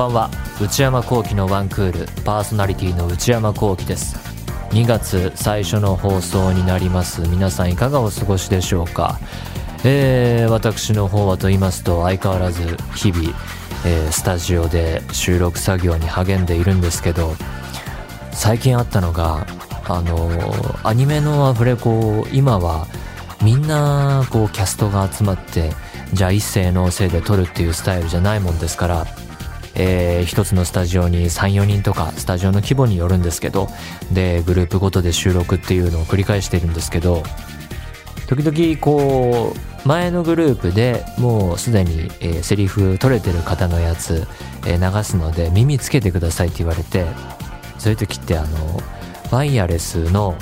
ばんは。内山聖輝のワンクールパーソナリティの内山聖輝です。2月最初の放送になります。皆さんいかがお過ごしでしょうか？えー、私の方はと言いますと相変わらず日々、えー、スタジオで収録作業に励んでいるんですけど最近あったのがあのー、アニメのアフレコ今はみんなこうキャストが集まってじゃあ一斉のせいで撮るっていうスタイルじゃないもんですからえー、一つのスタジオに34人とかスタジオの規模によるんですけどでグループごとで収録っていうのを繰り返してるんですけど時々こう前のグループでもうすでに、えー、セリフ取れてる方のやつ、えー、流すので耳つけてくださいって言われてそういう時ってあのワイヤレスの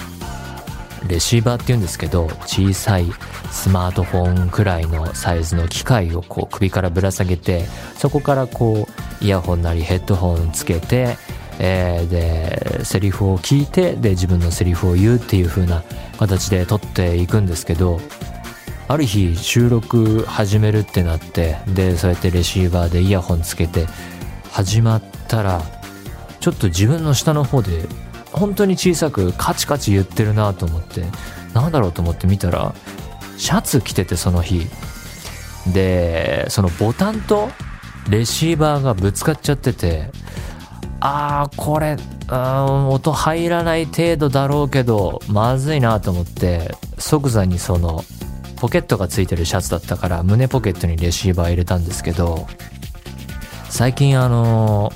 レシーバーっていうんですけど小さいスマートフォンくらいのサイズの機械をこう首からぶら下げてそこからこうイヤホンなりヘッドホンつけて、えー、でセリフを聞いてで自分のセリフを言うっていう風な形で撮っていくんですけどある日収録始めるってなってでそうやってレシーバーでイヤホンつけて始まったらちょっと自分の下の方で本当に小さくカチカチ言ってるなと思ってなんだろうと思って見たらシャツ着ててその日。でそのボタンとレシーバーがぶつかっちゃっててああこれ音入らない程度だろうけどまずいなと思って即座にそのポケットがついてるシャツだったから胸ポケットにレシーバー入れたんですけど最近あの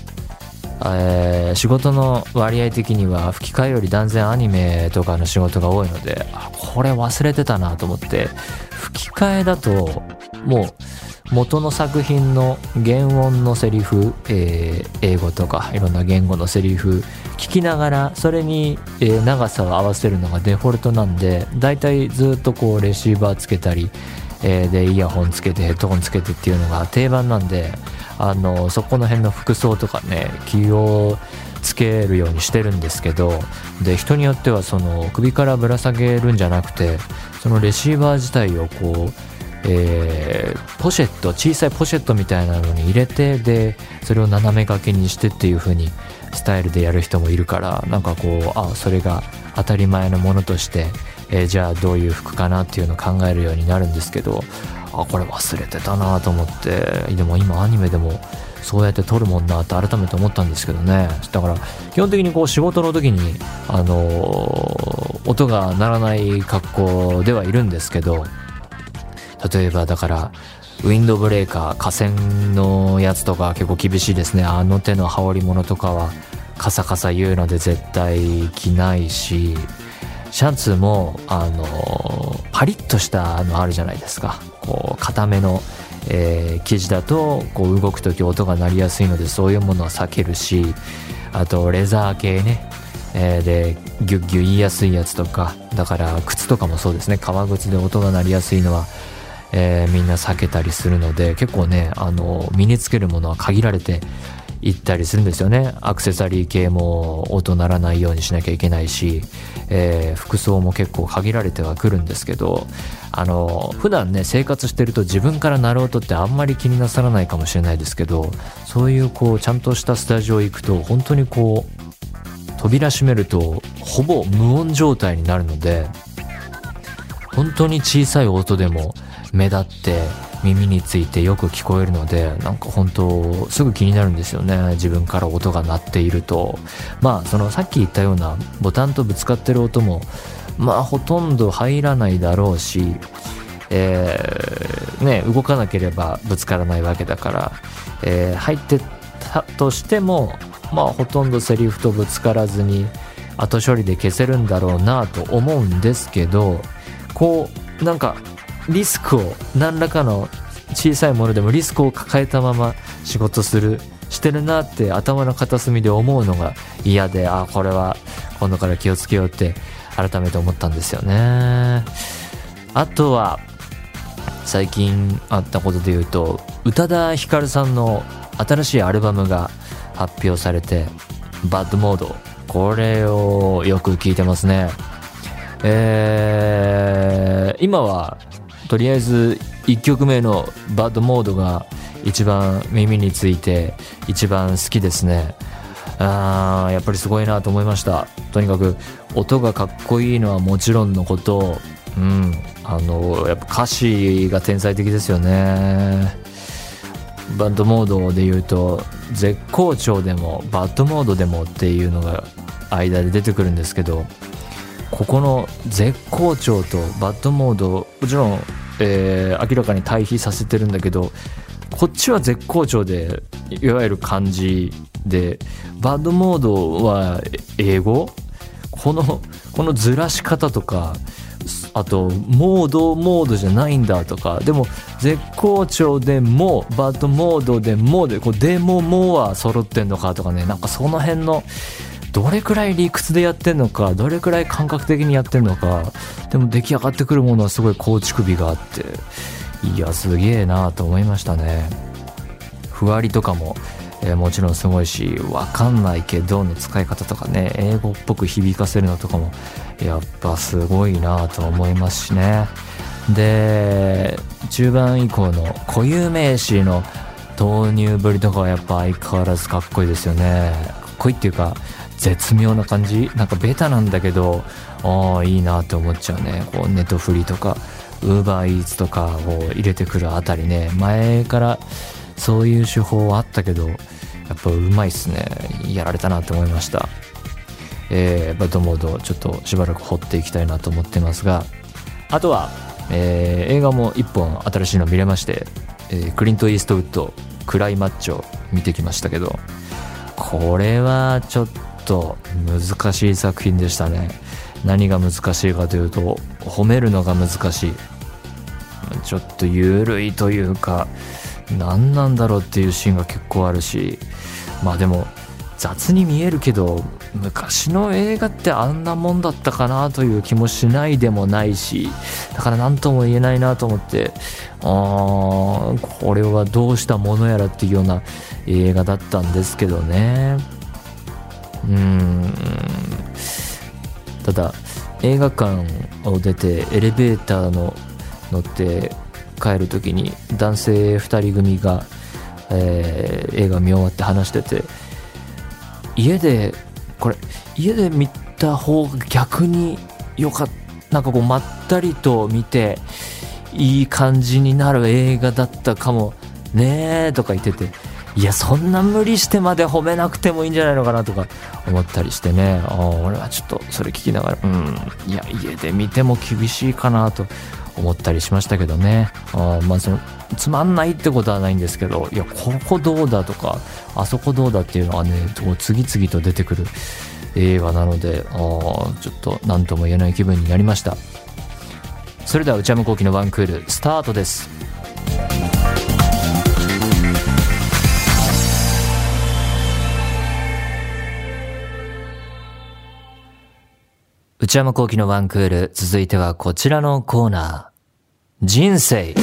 えー、仕事の割合的には吹き替えより断然アニメとかの仕事が多いのであこれ忘れてたなと思って吹き替えだともう元の作品の原音のセリフ、えー、英語とかいろんな言語のセリフ聞きながらそれに、えー、長さを合わせるのがデフォルトなんでだいたいずっとこうレシーバーつけたり、えー、でイヤホンつけてヘッドホンつけてっていうのが定番なんであのそこの辺の服装とかね気をつけるようにしてるんですけどで人によってはその首からぶら下げるんじゃなくてそのレシーバー自体をこうえー、ポシェット小さいポシェットみたいなのに入れてでそれを斜め掛けにしてっていう風にスタイルでやる人もいるからなんかこうあそれが当たり前のものとして、えー、じゃあどういう服かなっていうのを考えるようになるんですけどあこれ忘れてたなと思って。でも今アニメでもそうやって撮るもんなって改めて思ったんですけどね。だから基本的にこう仕事の時にあのー、音が鳴らない格好ではいるんですけど例えばだからウィンドブレーカー河川のやつとか結構厳しいですね。あの手の羽織り物とかはカサカサ言うので絶対着ないしシャンツーもあのパリッとしたのあるじゃないですか。こう固めの、えー、生地だとこう動く時音が鳴りやすいのでそういうものは避けるしあとレザー系ね、えー、でギュッギュ言いやすいやつとか。だから靴とかもそうですね。革靴で音が鳴りやすいのはえー、みんな避けたりするので結構ねあの身につけるものは限られて行ったりするんですよね。アクセサリー系も音鳴らないようにしなきゃいけないし、えー、服装も結構限られてはくるんですけどあの普段ね生活してると自分から鳴る音ってあんまり気になさらないかもしれないですけどそういうこうちゃんとしたスタジオ行くと本当にこう扉閉めるとほぼ無音状態になるので本当に小さい音でも目立って耳についてよく聞こえるのでなんか本当すぐ気になるんですよね。自分から音が鳴っていると。まあそのさっき言ったようなボタンとぶつかってる音もまあほとんど入らないだろうしえー、ね動かなければぶつからないわけだから、えー、入ってたとしてもまあほとんどセリフとぶつからずに後処理で消せるんだろうなと思うんですけどこうなんかリスクを何らかの小さいものでもリスクを抱えたまま仕事するしてるなって頭の片隅で思うのが嫌であこれは今度から気をつけようって改めて思ったんですよね。あとは最近あったことで言うと宇多田ヒカルさんの新しいアルバムが発表されてバッドモードこれをよく聞いてますね。えー、今はとりあえず1曲目のバッドモードが一番耳について一番好きですね。あやっぱりすごいなと思いました。とにかく音がかっこいいのはもちろんのこと。うん。あのやっぱ歌詞が天才的ですよね。バッドモードで言うと絶好調でもバッドモードでもっていうのが間で出てくるんですけどここの絶好調とバッドモードもちろん、えー、明らかに対比させてるんだけどこっちは絶好調でいわゆる漢字でバッドモードは英語このこのずらし方とかあとモードモードじゃないんだとかでも絶好調でもバッドモードでもでこうでももは揃ってんのかとかねなんかその辺のどれくらい理屈でやってんのかどれくらい感覚的にやってんのかでも出来上がってくるものはすごい構築美があっていやすげえなと思いましたね。ふわりとかも、えー、もちろんすごいしわかんないけどの使い方とかね英語っぽく響かせるのとかもやっぱすごいなと思いますしね。で中盤以降の固有名詞の投入ぶりとかはやっぱ相変わらずかっこいいですよね。かっこいいっていうか絶妙な感じ。なんかベタなんだけどああいいなって思っちゃうね。こうネットフリとかウーバーイーツとかを入れてくるあたりね。前からそういう手法はあったけどやっぱうまいっすね。やられたなって思いました。えー、バッドモードちょっとしばらく掘っていきたいなと思ってますがあとは、えー、映画も1本新しいの見れまして、えー、クリント・イーストウッド「クライマッチョ」見てきましたけどこれはちょっとと難しい作品でしたね。何が難しいかというと褒めるのが難しい。ちょっと緩いというか何なんだろうっていうシーンが結構あるし。まあでも雑に見えるけど昔の映画ってあんなもんだったかなという気もしないでもないしだから何とも言えないなと思ってあこれはどうしたものやらっていうような映画だったんですけどね。うん。ただ映画館を出てエレベーターの乗って帰る時に男性2人組が、えー、映画見終わって話してて家でこれ家で見た方が逆によかったなんかこうまったりと見ていい感じになる映画だったかもねーとか言ってて。いやそんな無理してまで褒めなくてもいいんじゃないのかなとか思ったりしてね。俺はちょっとそれ聞きながらうんいや家で見ても厳しいかなと思ったりしましたけどね。あまあそのつまんないってことはないんですけどいやここどうだとかあそこどうだっていうのはね次々と出てくる映画なのであちょっと何とも言えない気分になりました。それでは内山昂輝のワンクールスタートです。内山聖輝のワンクール続いてはこちらのコーナー。人生。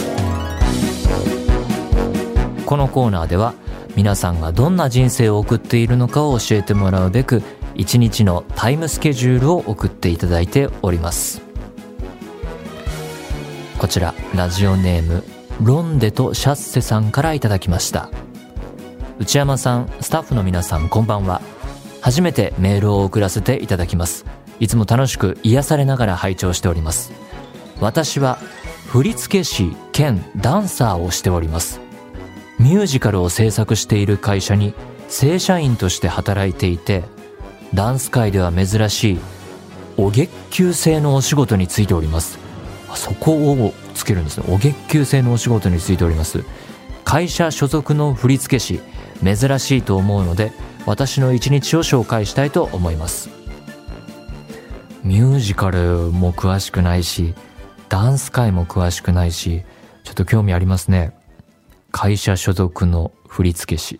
このコーナーでは皆さんがどんな人生を送っているのかを教えてもらうべく一日のタイムスケジュールを送っていただいております。こちらラジオネームロンデとシャッセさんからいただきました。内山さんスタッフの皆さんこんばんは。初めてメールを送らせていただきます。いつも楽しく癒されながら拝聴しております。私は振付師兼ダンサーをしております。ミュージカルを制作している会社に正社員として働いていてダンス界では珍しいお月給制のお仕事についております。そこをつけるんですね。お月給制のお仕事についております。会社所属の振付師珍しいと思うので私の一日を紹介したいと思います。ミュージカルも詳しくないしダンス界も詳しくないしちょっと興味ありますね会社所属の振付師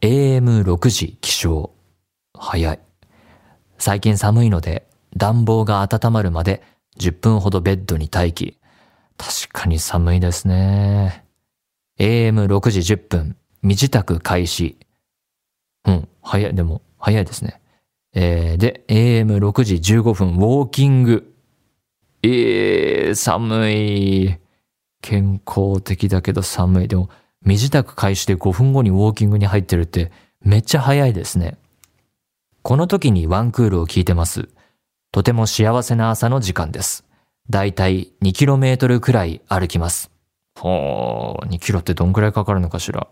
AM6 時起床早い。最近寒いので暖房が温まるまで10分ほどベッドに待機。確かに寒いですね。AM6 時10分、身支度開始。うん、早い、でも、早いですね。えー、で、AM6 時15分、ウォーキング。えー、寒い。健康的だけど寒い。でも、身支度開始で5分後にウォーキングに入ってるってめっちゃ早いですね。この時にワンクールを聞いてます。とても幸せな朝の時間です。だいたい 2km くらい歩きます。ほー、2キロってどんくらいかかるのかしら。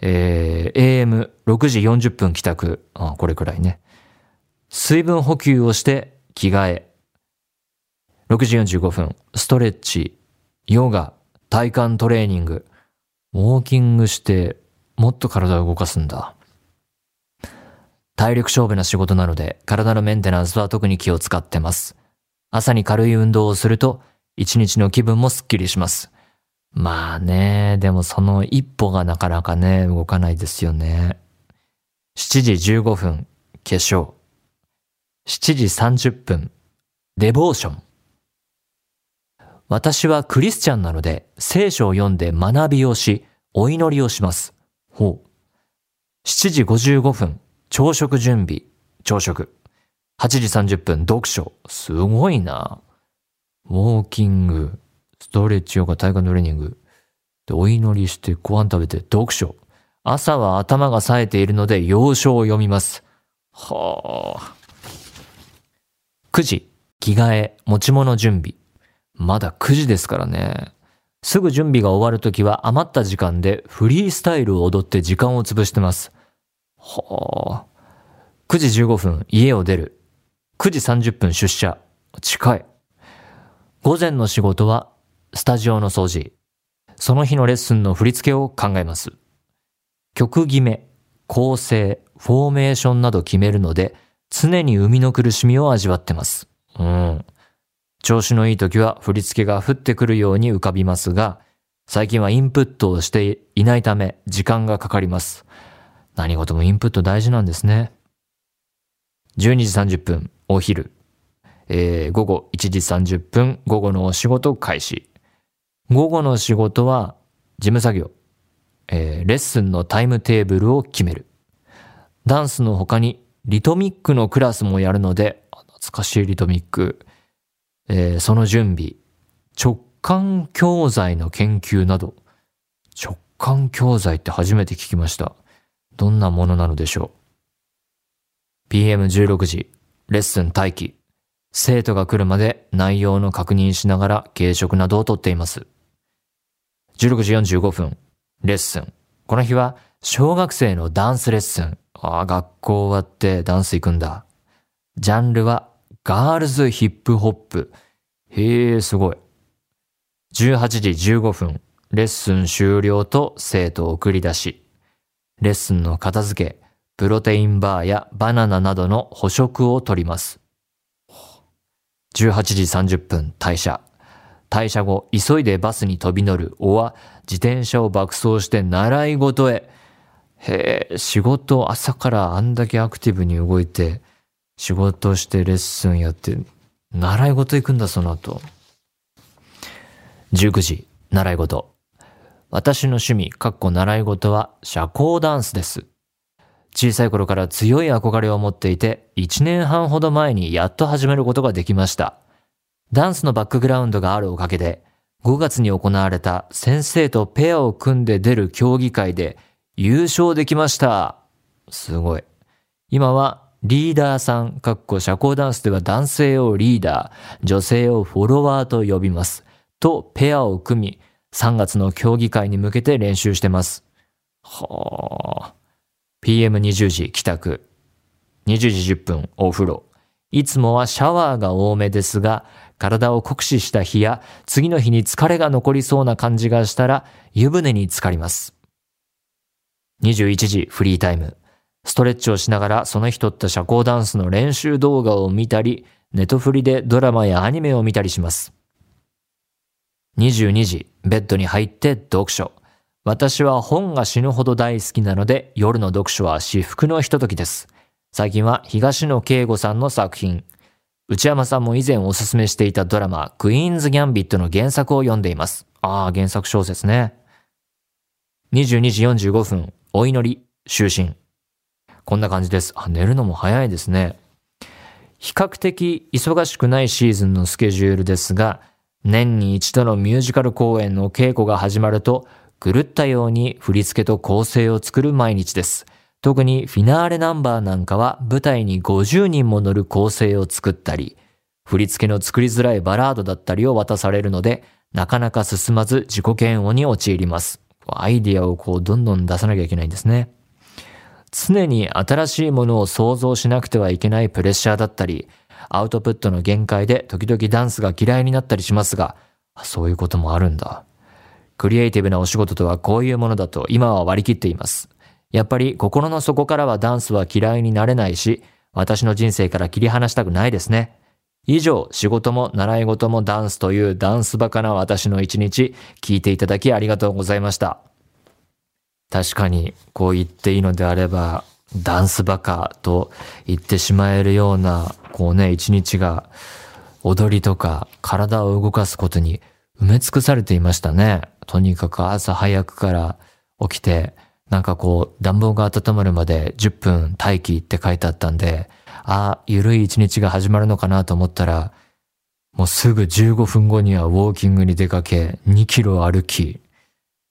えー、AM6 時40分帰宅。あ、これくらいね。水分補給をして着替え。6時45分、ストレッチ、ヨガ、体幹トレーニング、ウォーキングしてもっと体を動かすんだ。体力勝負な仕事なので体のメンテナンスは特に気を使ってます。朝に軽い運動をすると一日の気分もスッキリします。まあね、でもその一歩がなかなかね、動かないですよね。7時15分、化粧。7時30分、デボーション。私はクリスチャンなので聖書を読んで学びをし、お祈りをします。ほう。7時55分、朝食準備、朝食。8時30分、読書。すごいな。ウォーキング、ストレッチヨガ、体幹トレーニング。で、お祈りしてご飯食べて読書。朝は頭が冴えているので要所を読みます。はあ。9時、着替え、持ち物準備。まだ9時ですからね。すぐ準備が終わるときは余った時間でフリースタイルを踊って時間を潰してます。はあ。9時15分、家を出る。9時30分出社。近い。午前の仕事は、スタジオの掃除。その日のレッスンの振り付けを考えます。曲決め、構成、フォーメーションなど決めるので、常に生みの苦しみを味わってます。うん。調子のいい時は振り付けが降ってくるように浮かびますが、最近はインプットをしていないため時間がかかります。何事もインプット大事なんですね。12時30分、お昼。えー、午後1時30分、午後のお仕事開始。午後の仕事は事務作業。えー、レッスンのタイムテーブルを決める。ダンスの他にリトミックのクラスもやるので、懐かしいリトミック、えー、その準備、直感教材の研究など、直感教材って初めて聞きました。どんなものなのでしょう。PM16 時、レッスン待機。生徒が来るまで内容の確認しながら軽食などをとっています。16時45分、レッスン。この日は小学生のダンスレッスン。ああ、学校終わってダンス行くんだ。ジャンルはガールズヒップホップ。へえ、すごい。18時15分、レッスン終了と生徒を送り出し、レッスンの片付け、プロテインバーやバナナなどの捕食を取ります。18時30分、退社。退社後、急いでバスに飛び乗る、おは自転車を爆走して習い事へ。へえ、仕事朝からあんだけアクティブに動いて、仕事してレッスンやって、習い事行くんだ、その後。19時、習い事。私の趣味、かっこ習い事は社交ダンスです。小さい頃から強い憧れを持っていて、1年半ほど前にやっと始めることができました。ダンスのバックグラウンドがあるおかげで、5月に行われた先生とペアを組んで出る競技会で優勝できました。すごい。今はリーダーさん、かっこ社交ダンスでは男性をリーダー、女性をフォロワーと呼びます。とペアを組み、3月の競技会に向けて練習してます。はあ。PM20 時帰宅。20時10分お風呂。いつもはシャワーが多めですが、体を酷使した日や次の日に疲れが残りそうな感じがしたら湯船に浸かります。21時フリータイム。ストレッチをしながらその日撮った社交ダンスの練習動画を見たり、ネトフリでドラマやアニメを見たりします。22時、ベッドに入って読書。私は本が死ぬほど大好きなので、夜の読書は至福のひとときです。最近は東野圭吾さんの作品、内山さんも以前おすすめしていたドラマ、クイーンズ・ギャンビットの原作を読んでいます。ああ、原作小説ね。22時45分、お祈り、就寝。こんな感じです。あ、寝るのも早いですね。比較的忙しくないシーズンのスケジュールですが、年に一度のミュージカル公演の稽古が始まると、狂ったように振り付けと構成を作る毎日です。特にフィナーレナンバーなんかは舞台に50人も乗る構成を作ったり、振り付けの作りづらいバラードだったりを渡されるので、なかなか進まず自己嫌悪に陥ります。アイディアをこうどんどん出さなきゃいけないんですね。常に新しいものを想像しなくてはいけないプレッシャーだったり、アウトプットの限界で時々ダンスが嫌いになったりしますが、そういうこともあるんだ。クリエイティブなお仕事とはこういうものだと今は割り切っています。やっぱり心の底からはダンスは嫌いになれないし、私の人生から切り離したくないですね。以上、仕事も習い事もダンスというダンスバカな私の一日、聞いていただきありがとうございました。確かに、こう言っていいのであれば、ダンスバカと言ってしまえるような、こうね、一日が、踊りとか体を動かすことに埋め尽くされていましたね。とにかく朝早くから起きて、なんかこう、暖房が温まるまで10分待機って書いてあったんで、あ、ゆるい一日が始まるのかなと思ったら、もうすぐ15分後にはウォーキングに出かけ、2キロ歩き、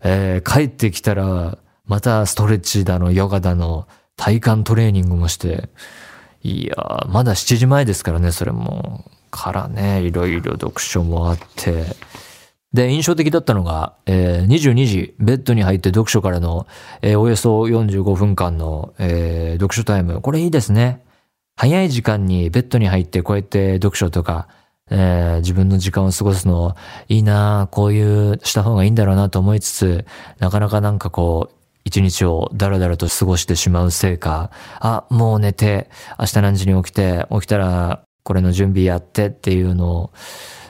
えー、帰ってきたら、またストレッチだの、ヨガだの、体幹トレーニングもして、いやまだ7時前ですからね、それも。からね、いろいろ読書もあって。で、印象的だったのが、えー、22時、ベッドに入って読書からの、えー、およそ45分間の、えー、読書タイム。これいいですね。早い時間にベッドに入ってこうやって読書とか、えー、自分の時間を過ごすのいいなこういうした方がいいんだろうなと思いつつ、なかなかなんかこう、一日をだらだらと過ごしてしまうせいか、あ、もう寝て、明日何時に起きて、起きたらこれの準備やってっていうのを、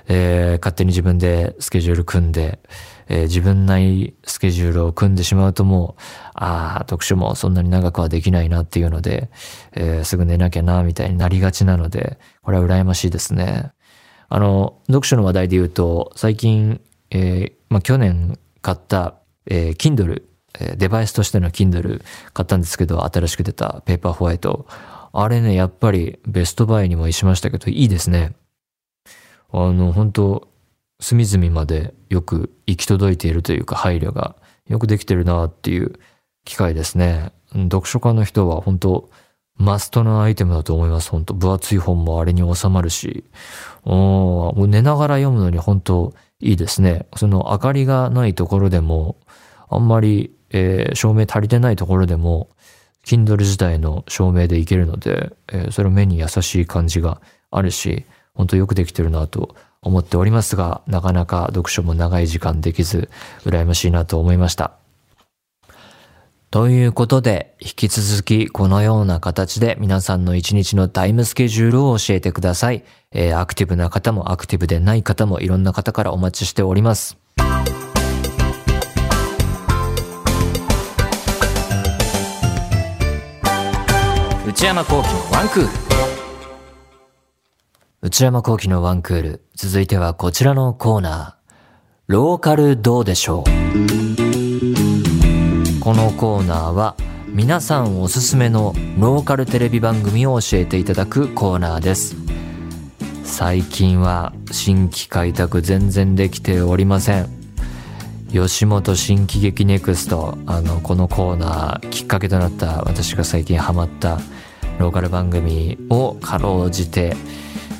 えー、勝手に自分でスケジュール組んで、えー、自分なりスケジュールを組んでしまうともう、ああ、読書もそんなに長くはできないなっていうので、えー、すぐ寝なきゃな、みたいになりがちなので、これは羨ましいですね。あの、読書の話題で言うと、最近、えー、まあ、去年買った、えー、Kindle、えデバイスとしての Kindle 買ったんですけど、新しく出たペーパーホワイト。あれね、やっぱりベストバイにもしましたけど、いいですね。あの、本当隅々までよく行き届いているというか、配慮がよくできてるなっていう機会ですね。読書家の人は本当マストなアイテムだと思います。本当分厚い本もあれに収まるし、もう寝ながら読むのに本当いいですね。その明かりがないところでも、あんまり、えー、照明足りてないところでも、Kindle 自体の照明でいけるので、えー、それ目に優しい感じがあるし、本当よくできてるなと思っておりますが、なかなか読書も長い時間できず、羨ましいなと思いました。ということで、引き続きこのような形で皆さんの一日のタイムスケジュールを教えてください。えー、アクティブな方もアクティブでない方もいろんな方からお待ちしております。内山幸喜のワンクール。内山幸喜のワンクール。続いてはこちらのコーナー。ローカルどうでしょうこのコーナーは皆さんおすすめのローカルテレビ番組を教えていただくコーナーです。最近は新規開拓全然できておりません。吉本新喜劇ネクスト、あの、このコーナーきっかけとなった私が最近ハマったローカル番組をかろうじて、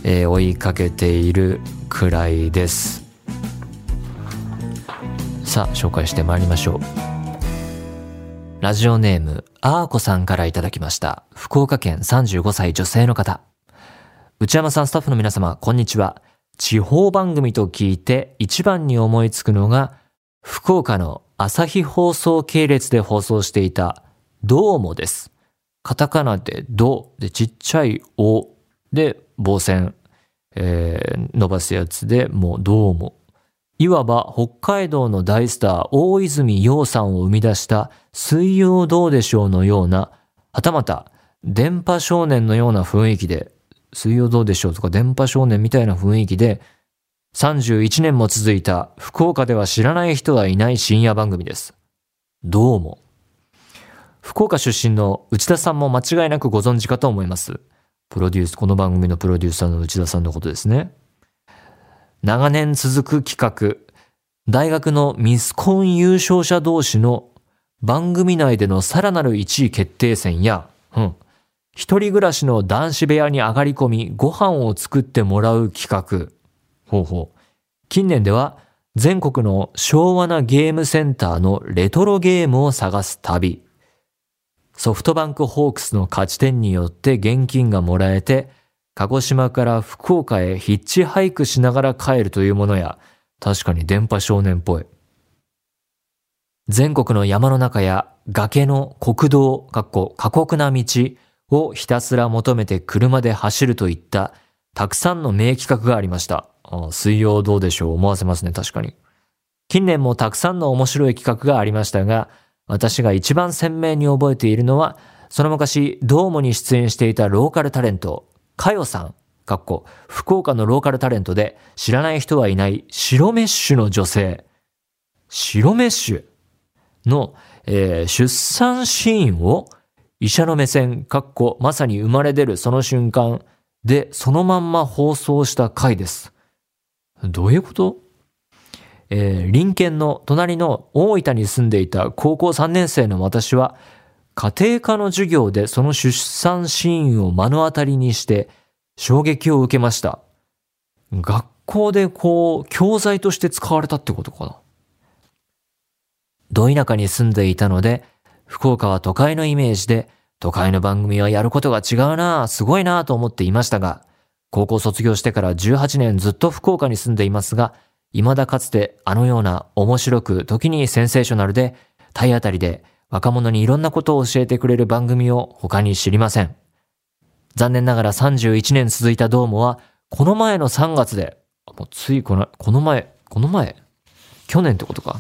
えー、追いかけているくらいです。さあ、紹介してまいりましょう。ラジオネーム、あーこさんからいただきました。福岡県35歳女性の方。内山さん、スタッフの皆様、こんにちは。地方番組と聞いて一番に思いつくのが、福岡の朝日放送系列で放送していた、どうもです。カタカナでどでちっちゃいおで棒線、えー、伸ばすやつでもうどうも。いわば北海道の大スター大泉洋さんを生み出した水曜どうでしょうのような、はたまた電波少年のような雰囲気で、水曜どうでしょうとか電波少年みたいな雰囲気で、31年も続いた福岡では知らない人はいない深夜番組です。どうも。福岡出身の内田さんも間違いなくご存知かと思います。プロデュース、この番組のプロデューサーの内田さんのことですね。長年続く企画、大学のミスコン優勝者同士の番組内でのさらなる1位決定戦や、うん、一人暮らしの男子部屋に上がり込みご飯を作ってもらう企画。ほうほう。近年では全国の昭和なゲームセンターのレトロゲームを探す旅。ソフトバンクホークスの勝ち点によって現金がもらえて、鹿児島から福岡へヒッチハイクしながら帰るというものや、確かに電波少年っぽい。全国の山の中や崖の国道、かっこ過酷な道をひたすら求めて車で走るといったたくさんの名企画がありました。水曜どうでしょう思わせますね、確かに。近年もたくさんの面白い企画がありましたが、私が一番鮮明に覚えているのは、その昔、ドームに出演していたローカルタレント、かよさん、かっこ、福岡のローカルタレントで知らない人はいない白メッシュの女性、白メッシュ？の、えー、出産シーンを医者の目線、かっこ、まさに生まれ出るその瞬間でそのまんま放送した回です。どういうこと？えー、隣県の隣の大分に住んでいた高校3年生の私は、家庭科の授業でその出産シーンを目の当たりにして衝撃を受けました。学校でこう、教材として使われたってことかな。ど田舎に住んでいたので、福岡は都会のイメージで、都会の番組はやることが違うなすごいなと思っていましたが、高校卒業してから18年ずっと福岡に住んでいますが、未だかつてあのような面白く時にセンセーショナルで体当たりで若者にいろんなことを教えてくれる番組を他に知りません。残念ながら31年続いたドームはこの前の3月で、もうついこの、この前、この前去年ってことか。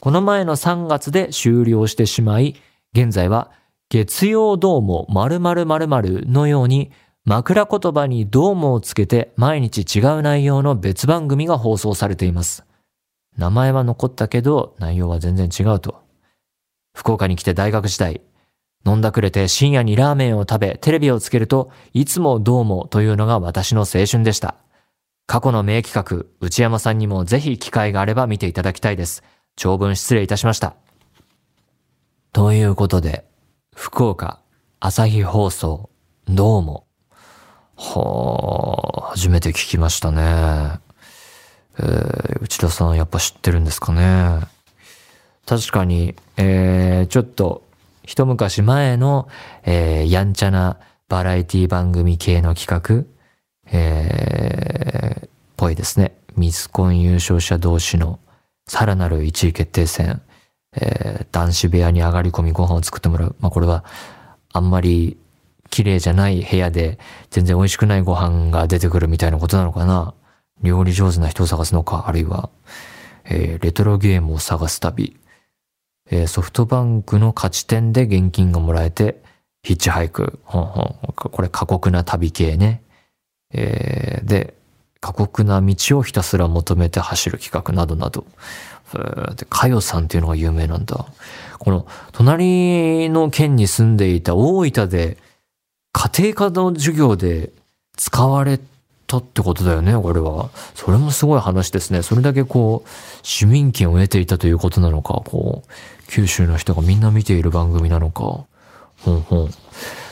この前の3月で終了してしまい、現在は月曜ドーム〇〇〇〇のように枕言葉にドームをつけて毎日違う内容の別番組が放送されています。名前は残ったけど内容は全然違うと。福岡に来て大学時代、飲んだくれて深夜にラーメンを食べテレビをつけるといつもどうもというのが私の青春でした。過去の名企画、内山さんにもぜひ機会があれば見ていただきたいです。長文失礼いたしました。ということで、福岡、朝日放送、どうも、はあ、初めて聞きましたね。えー、内田さんやっぱ知ってるんですかね。確かに、えー、ちょっと一昔前の、えー、やんちゃなバラエティ番組系の企画、えー、ぽいですね。ミスコン優勝者同士のさらなる1位決定戦、えー、男子部屋に上がり込みご飯を作ってもらう。まあ、これはあんまり綺麗じゃない部屋で全然美味しくないご飯が出てくるみたいなことなのかな？料理上手な人を探すのか、あるいは、えー、レトロゲームを探す旅、えー、ソフトバンクの勝ち点で現金がもらえて、ヒッチハイク、ほんほんこれ過酷な旅系ね。えー、で、過酷な道をひたすら求めて走る企画などなど。で、かよさんっていうのが有名なんだ。この、隣の県に住んでいた大分で家庭科の授業で使われたってことだよね、これは。それもすごい話ですね。それだけこう、市民権を得ていたということなのか、こう、九州の人がみんな見ている番組なのか。ほんほん。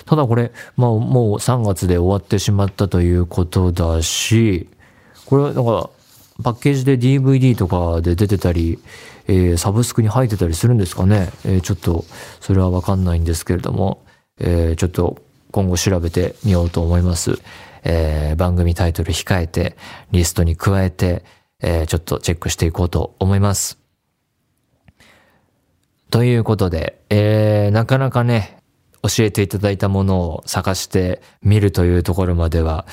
ただこれ、まあもう3月で終わってしまったということだし、これは、だか、パッケージで DVD とかで出てたり、えー、サブスクに入ってたりするんですかね。えー、ちょっと、それはわかんないんですけれども、えー、ちょっと今後調べてみようと思います。えー、番組タイトル控えて、リストに加えて、えー、ちょっとチェックしていこうと思います。ということで、えー、なかなかね、教えていただいたものを探してみるというところまでは、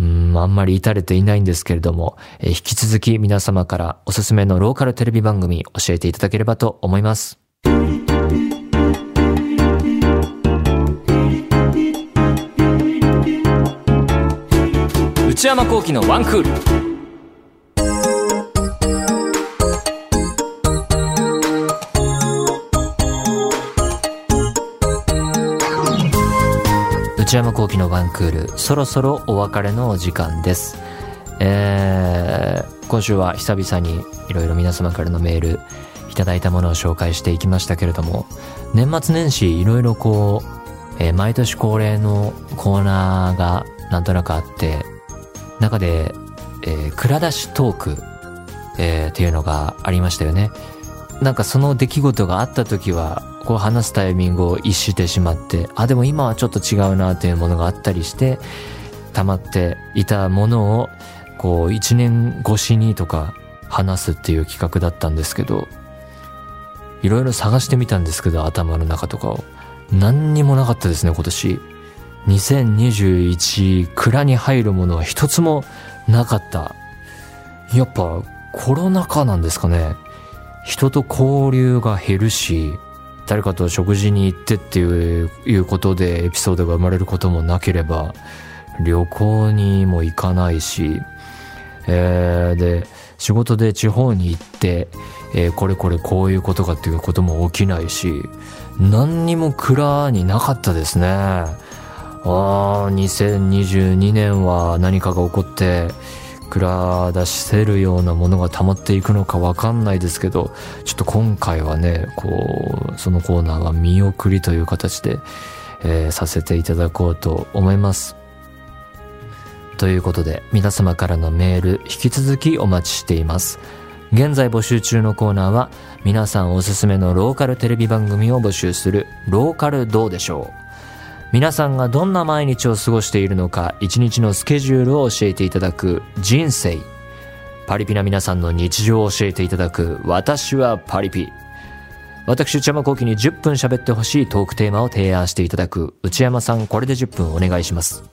うん、あんまり至れていないんですけれども、えー、引き続き皆様からおすすめのローカルテレビ番組教えていただければと思います。内山幸喜のワンクール。内山幸喜のワンクールそろそろお別れのお時間です。えー、今週は久々にいろいろ皆様からのメールいただいたものを紹介していきましたけれども、年末年始いろいろこう、えー、毎年恒例のコーナーがなんとなくあって、中で、えー、蔵出しトーク、えー、っていうのがありましたよね。なんかその出来事があった時は、こう話すタイミングを逸してしまって、あ、でも今はちょっと違うなっていうものがあったりして、溜まっていたものを、こう一年越しにとか話すっていう企画だったんですけど、いろいろ探してみたんですけど、頭の中とかを。何にもなかったですね、今年。2021蔵に入るものは一つもなかった。やっぱコロナ禍なんですかね。人と交流が減るし、誰かと食事に行ってっていういうことでエピソードが生まれることもなければ、旅行にも行かないし、えー、で、仕事で地方に行って、えー、これこれこういうことかっていうことも起きないし、何にも蔵になかったですね。ああ、2022年は何かが起こって、蔵出せるようなものが溜まっていくのかわかんないですけど、ちょっと今回はね、こう、そのコーナーは見送りという形で、えー、させていただこうと思います。ということで、皆様からのメール、引き続きお待ちしています。現在募集中のコーナーは、皆さんおすすめのローカルテレビ番組を募集する、ローカルどうでしょう皆さんがどんな毎日を過ごしているのか一日のスケジュールを教えていただく人生。パリピな皆さんの日常を教えていただく私はパリピ。私内山幸輝に10分喋ってほしいトークテーマを提案していただく内山さんこれで10分お願いします。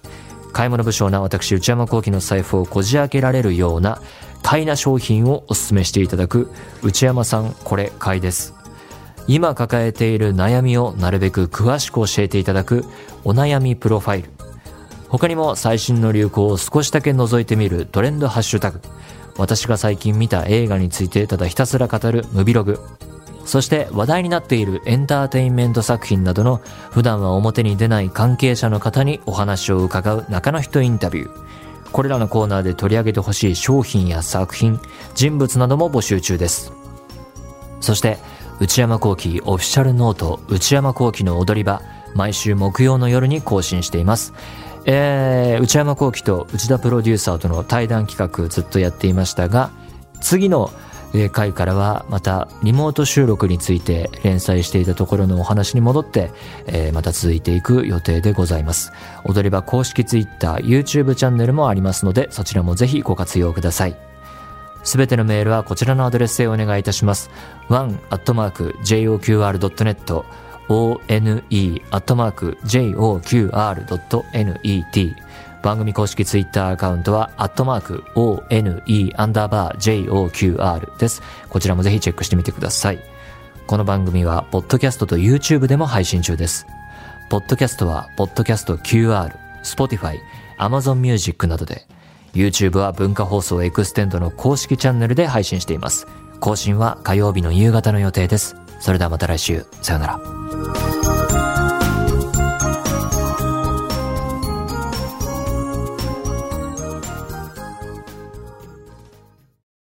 買い物不詳な私内山幸輝の財布をこじ開けられるような買いな商品をお勧めしていただく内山さんこれ買いです。今抱えている悩みをなるべく詳しく教えていただくお悩みプロファイル。他にも最新の流行を少しだけ覗いてみるトレンドハッシュタグ。私が最近見た映画についてただひたすら語るムビログ。そして話題になっているエンターテインメント作品などの普段は表に出ない関係者の方にお話を伺う中の人インタビュー。これらのコーナーで取り上げてほしい商品や作品、人物なども募集中です。そして、内山幸喜オフィシャルノート内山幸喜の踊り場毎週木曜の夜に更新しています。えー、内山幸喜と内田プロデューサーとの対談企画ずっとやっていましたが、次の回からはまたリモート収録について連載していたところのお話に戻って、えー、また続いていく予定でございます。踊り場公式 Twitter、YouTube チャンネルもありますのでそちらもぜひご活用ください。すべてのメールはこちらのアドレスへお願いいたします。one.joqr.net one.joqr.net 番組公式ツイッターアカウントは、アットマーク、one, アンダーバー、joqr です。こちらもぜひチェックしてみてください。この番組は、ポッドキャストと YouTube でも配信中です。ポッドキャストは、ポッドキャスト QR、Spotify、Amazon Music などで、YouTube は文化放送エクステンドの公式チャンネルで配信しています。更新は火曜日の夕方の予定です。それではまた来週。さよなら。